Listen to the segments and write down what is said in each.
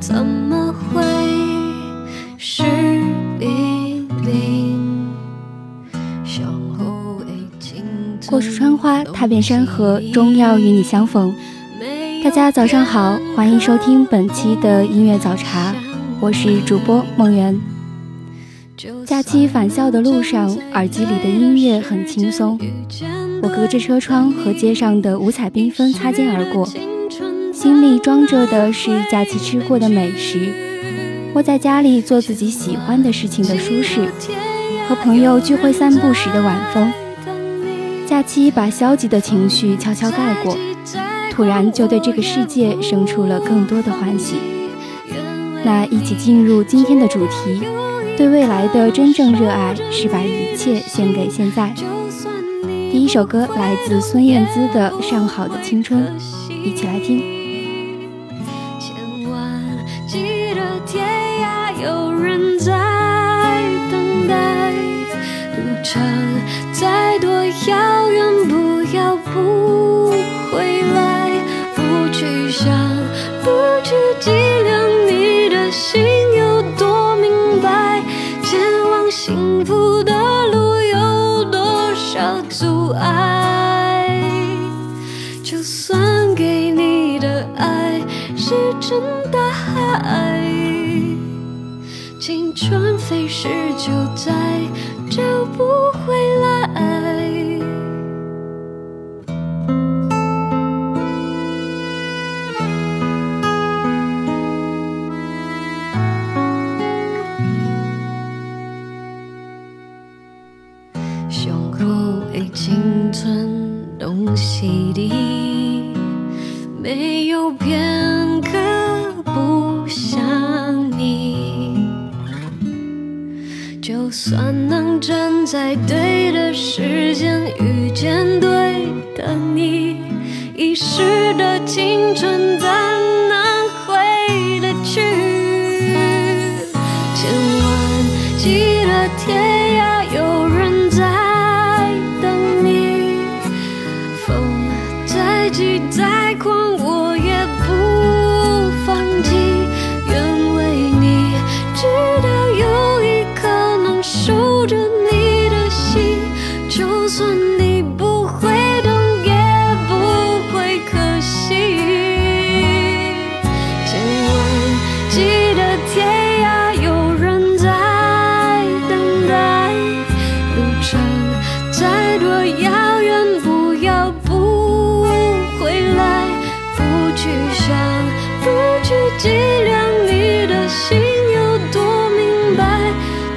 怎么会是过树穿花，踏遍山河，终要与你相逢。大家早上好，欢迎收听本期的音乐早茶，我是主播梦圆。假期返校的路上，耳机里的音乐很轻松，我隔着车窗和街上的五彩缤纷擦肩而过。心里装着的是假期吃过的美食，窝在家里做自己喜欢的事情的舒适，和朋友聚会散步时的晚风。假期把消极的情绪悄悄盖过，突然就对这个世界生出了更多的欢喜。那一起进入今天的主题，对未来的真正热爱是把一切献给现在。第一首歌来自孙燕姿的《上好的青春》，一起来听。遥远不要不回来，不去想，不去计量，你的心有多明白？前往幸福的路有多少阻碍？就算给你的爱石沉大海，青春飞逝就在，找不回。时间遇见对的你遗失的青春在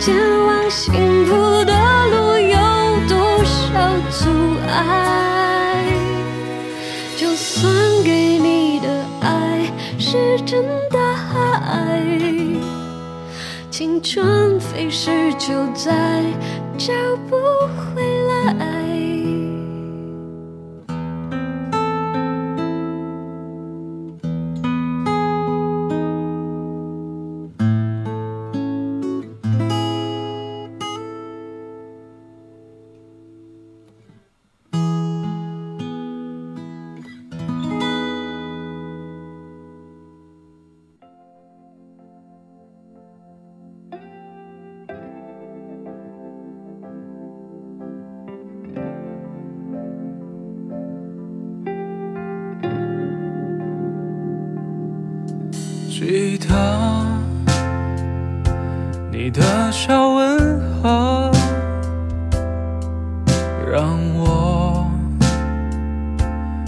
前往幸福的路有多少阻碍？就算给你的爱是真的爱。青春飞逝就在找不回。记得你的小问候，让我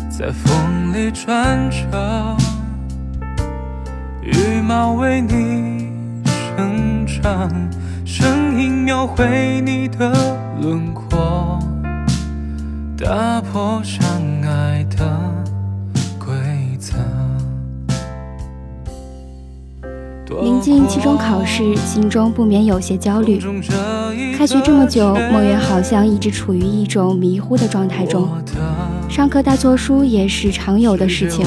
在风里转着，羽毛为你生长，声音描绘你的轮廓，打破相近期中考试，心中不免有些焦虑。开学这么久，梦圆好像一直处于一种迷糊的状态中。上课带错书也是常有的事情。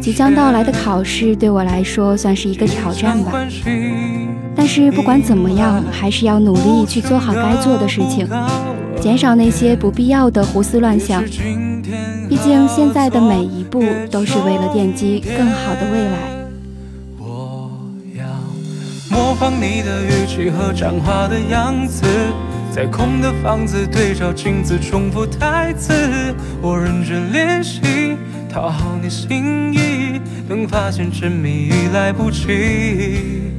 即将到来的考试对我来说算是一个挑战吧。但是不管怎么样，还是要努力去做好该做的事情，减少那些不必要的胡思乱想。毕竟现在的每一步都是为了奠基更好的未来。模仿你的语气和讲话的样子，在空的房子对照镜子重复台词。我认真练习讨好你心意，等发现沉迷已来不及。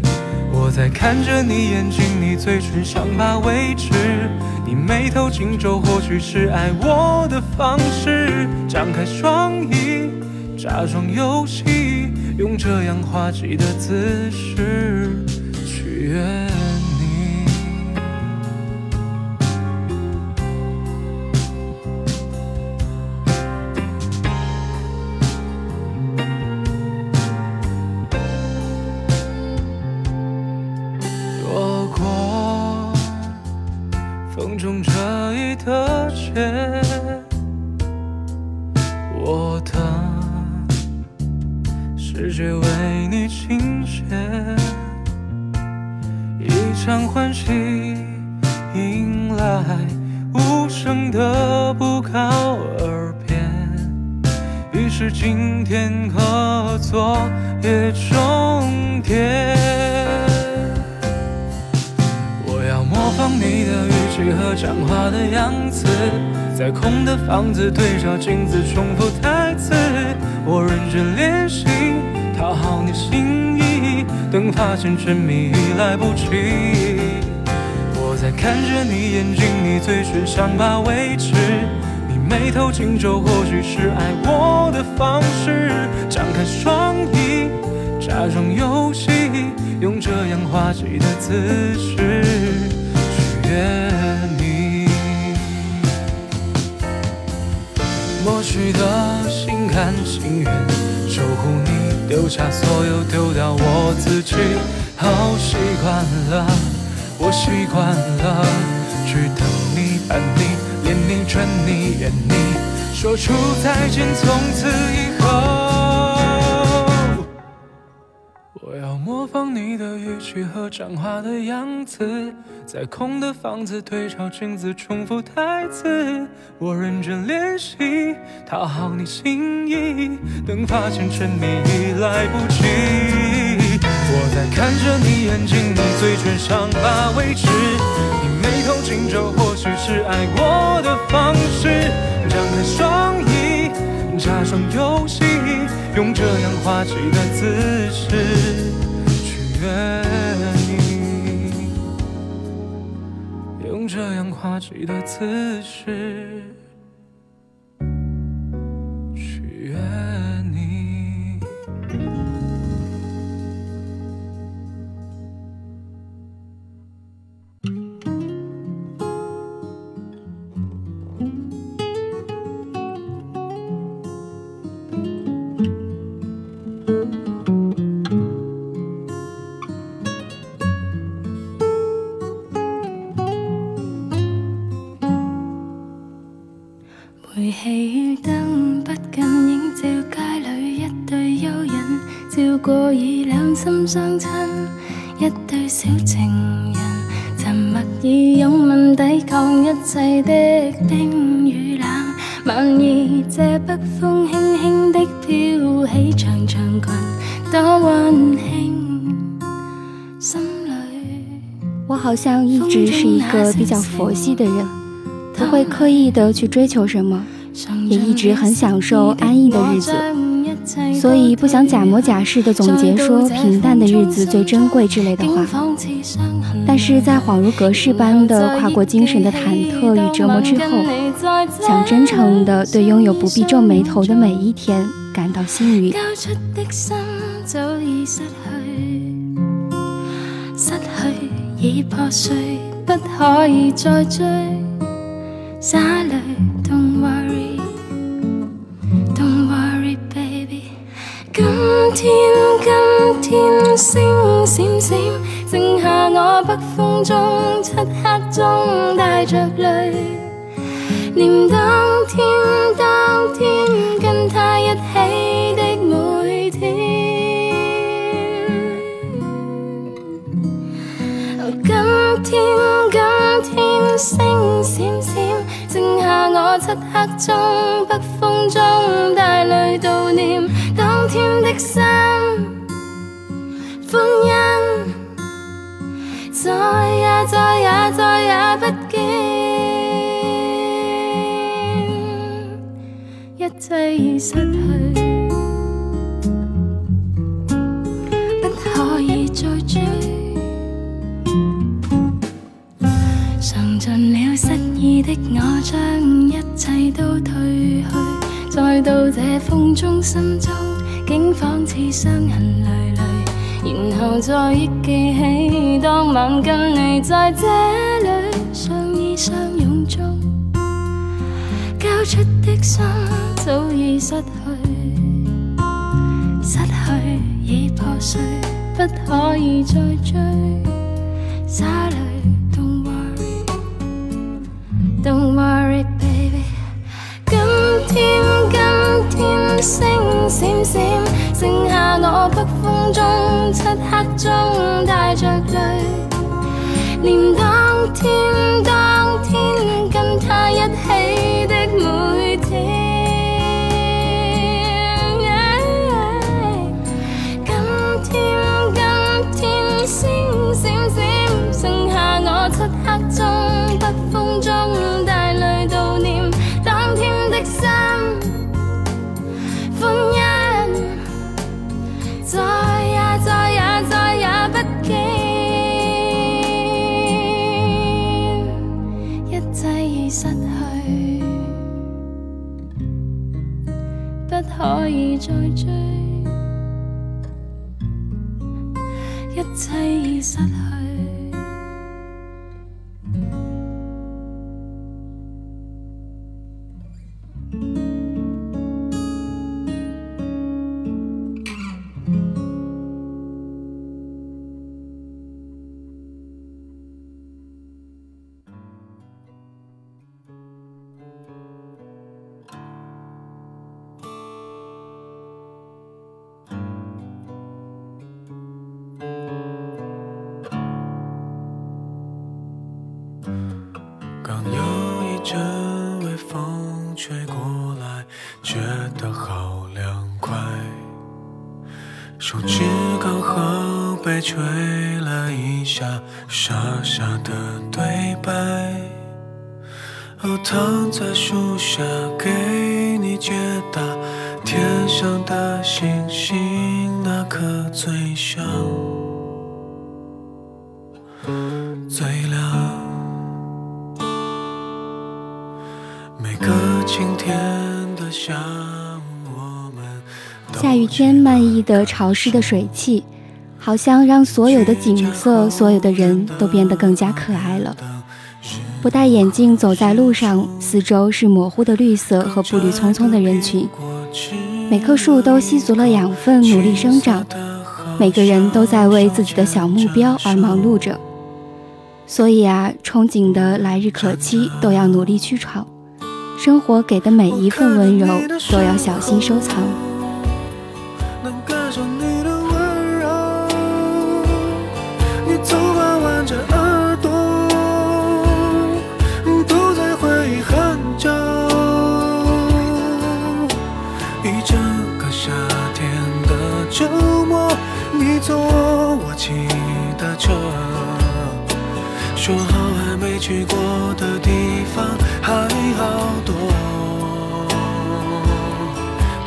我在看着你眼睛，你嘴唇想把位置。你眉头紧皱，或许是爱我的方式。张开双翼，假装游戏，用这样滑稽的姿势。约你，躲过风中这一的雪，我的世界为你倾场欢喜迎来无声的不告而别，于是今天合作也终结。我要模仿你的语气和讲话的样子，在空的房子对照镜子重复台词，我认真练习讨好你心。等发现沉迷已来不及，我在看着你眼睛，你嘴唇想把维持，你眉头紧皱，或许是爱我的方式。张开双翼，假装游戏，用这样滑稽的姿势去约你。默许的心甘情愿守护你。丢下所有，丢掉我自己，好习惯了，我习惯了，去疼你、爱你、恋你、宠你、怨你，说出再见，从此以后，我要模仿你的语气和讲话的样子。在空的房子对照镜子重复台词，我认真练习讨好你心意，等发现沉迷已来不及。我在看着你眼睛，你嘴唇上发位置，你眉头紧皱，或许是爱我的方式。张开双翼，假装游戏，用这样滑稽的姿势谁的姿势。轻轻的飘起长长裙，多温馨。心里，我好像一直是一个比较佛系的人，不会刻意的去追求什么，也一直很享受安逸的日子。所以不想假模假式的总结说平淡的日子最珍贵之类的话。但是在恍如隔世般的跨过精神的忐忑与折磨之后，想真诚的对拥有不必皱眉头的每一天感到幸运。已破碎，不可以再追。洒泪，Don't worry，Don't 天，今天星闪闪，剩下我北风中，漆黑中带着泪，念当天，当天跟他一起的每天。今天，今天星闪闪，剩下我漆黑中、北风中带泪悼念心，欢欣，再也再也再也不见，一切已失去，不可以再追。尽了失意的我，将一切都褪去，再到这风中，心中竟仿似伤痕累累，然后再忆记起当晚跟你在这里相依相拥中，交出的心早已失去，失去已破碎，不可以再追，洒泪。Don't worry，Don't worry，baby，今天星闪闪，剩下我北风中，漆黑中带着泪，念当天，当天跟他一起的每可以再追，一切已失去。好凉快，手指刚好被吹了一下，傻傻的对白。哦，躺在树下给你解答，天上的星星哪颗最像？最亮。每个晴天的下，下雨天漫溢的潮湿的水汽。好像让所有的景色、所有的人都变得更加可爱了。不戴眼镜走在路上，四周是模糊的绿色和步履匆匆的人群。每棵树都吸足了养分，努力生长。每个人都在为自己的小目标而忙碌着。所以啊，憧憬的来日可期，都要努力去闯。生活给的每一份温柔，都要小心收藏。着耳朵，都在回忆很久。一整个夏天的周末，你坐我骑的车，说好还没去过的地方还好多。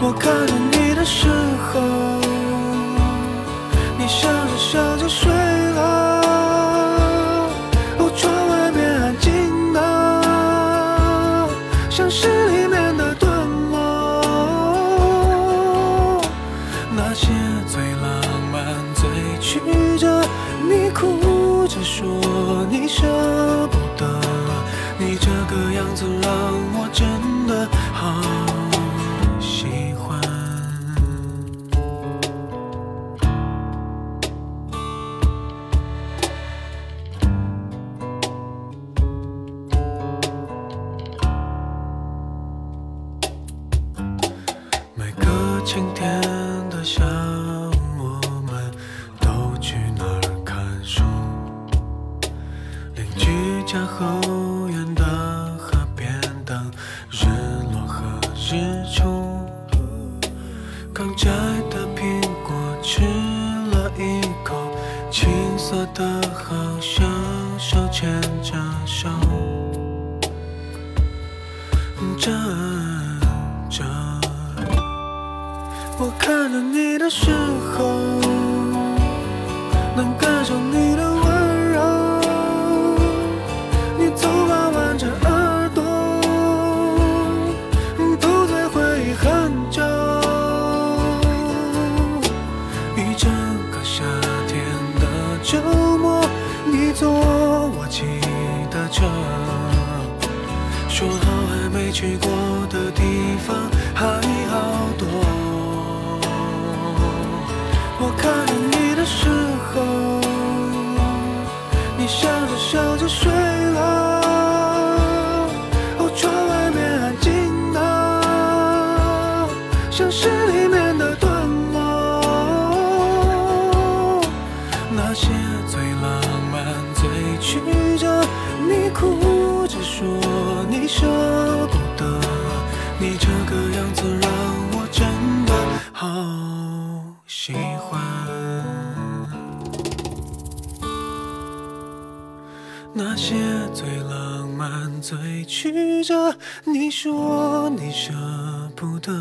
我看着你的时候，你笑着笑着睡。好喜欢。那些最浪漫最曲折你说你舍不得。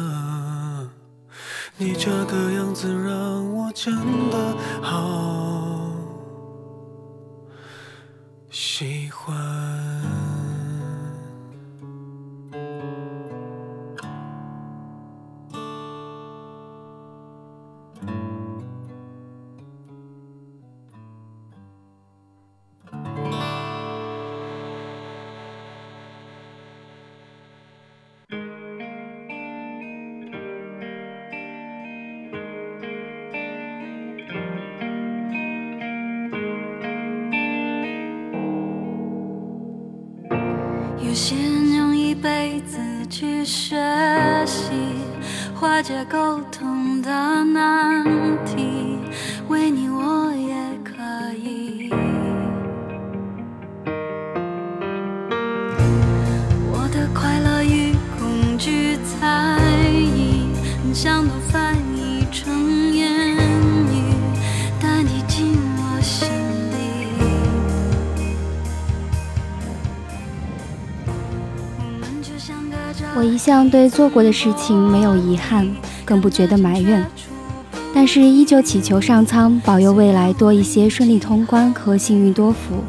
你这个样子让我真的好去学习化解沟通的难题，为你我也可以。我的快乐与恐惧猜疑，想都我一向对做过的事情没有遗憾。更不觉得埋怨，但是依旧祈求上苍保佑未来多一些顺利通关和幸运多福。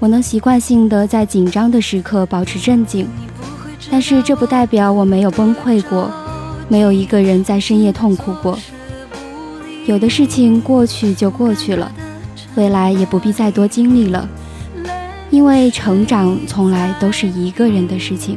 我能习惯性的在紧张的时刻保持镇静，但是这不代表我没有崩溃过，没有一个人在深夜痛哭过。有的事情过去就过去了，未来也不必再多经历了，因为成长从来都是一个人的事情。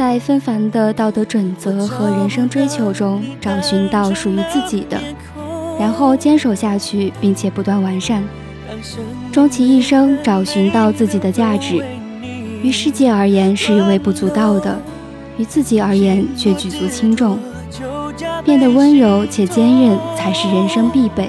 在纷繁的道德准则和人生追求中，找寻到属于自己的，然后坚守下去，并且不断完善，终其一生找寻到自己的价值。于世界而言是微不足道的，于自己而言却举足轻重。变得温柔且坚韧，才是人生必备。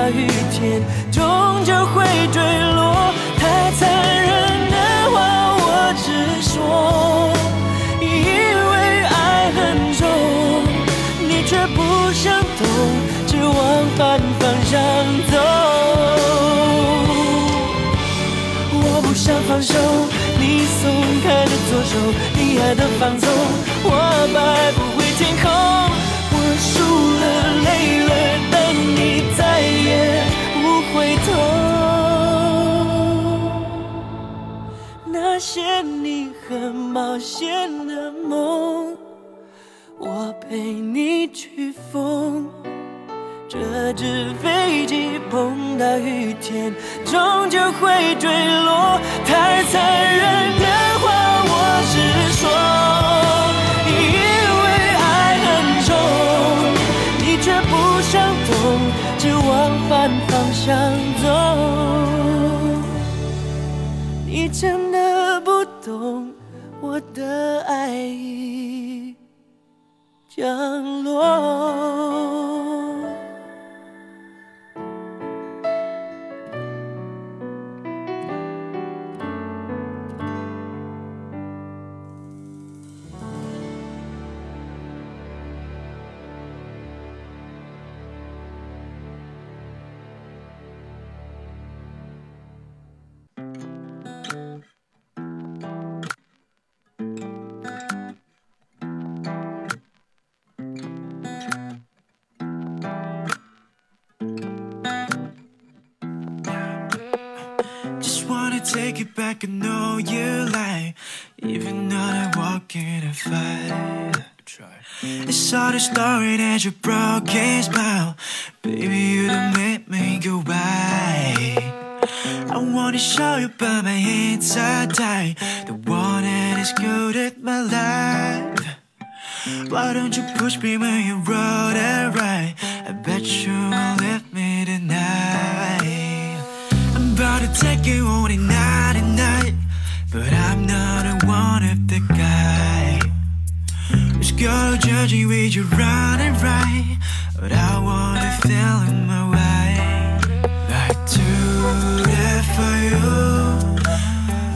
碰到雨天，终究会坠落。太残忍的话我直说，因为爱很重，你却不想懂，只往反方向走。我不想放手，你松开的左手，你爱的放纵，我摆不回天空。我输了，累了，但你再也回头。那些你很冒险的梦，我陪你去疯。这只飞机碰到雨天，终究会坠落。太残忍的话我直说，因为爱很重，你却不想懂，只往反方向走。你真的不懂我的爱已降落。I know you lie. Even though I walk in a fight. It's all the story that you broke his smile. Baby, you don't make me go by. I wanna show you, but my hands are tied. The one that is good at my life. Why don't you push me when you roll it right? I bet you won't leave me tonight. I'm about to take you Gonna judge you with you running right? But I wanna feel in my way. Like to that for you.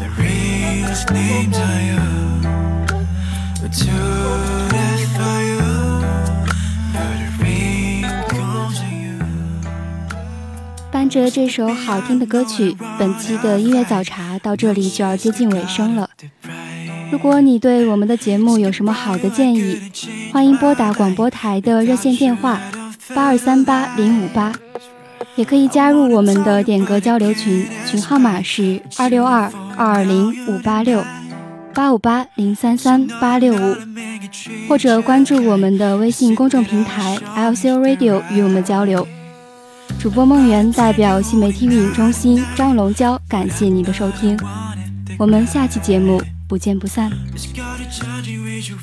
The realest names are you. To that for you. But the ring goes to you. 伴伴着这首好听的歌曲，本期的音乐早茶到这里就要接近尾声了。如果你对我们的节目有什么好的建议，欢迎拨打广播台的热线电话八二三八零五八，也可以加入我们的点歌交流群，群号码是二六二二二零五八六八五八零三三八六五，或者关注我们的微信公众平台 LCO Radio 与我们交流。主播梦圆代表新媒体运营中心张龙娇，感谢你的收听，我们下期节目。不见不散。judging with your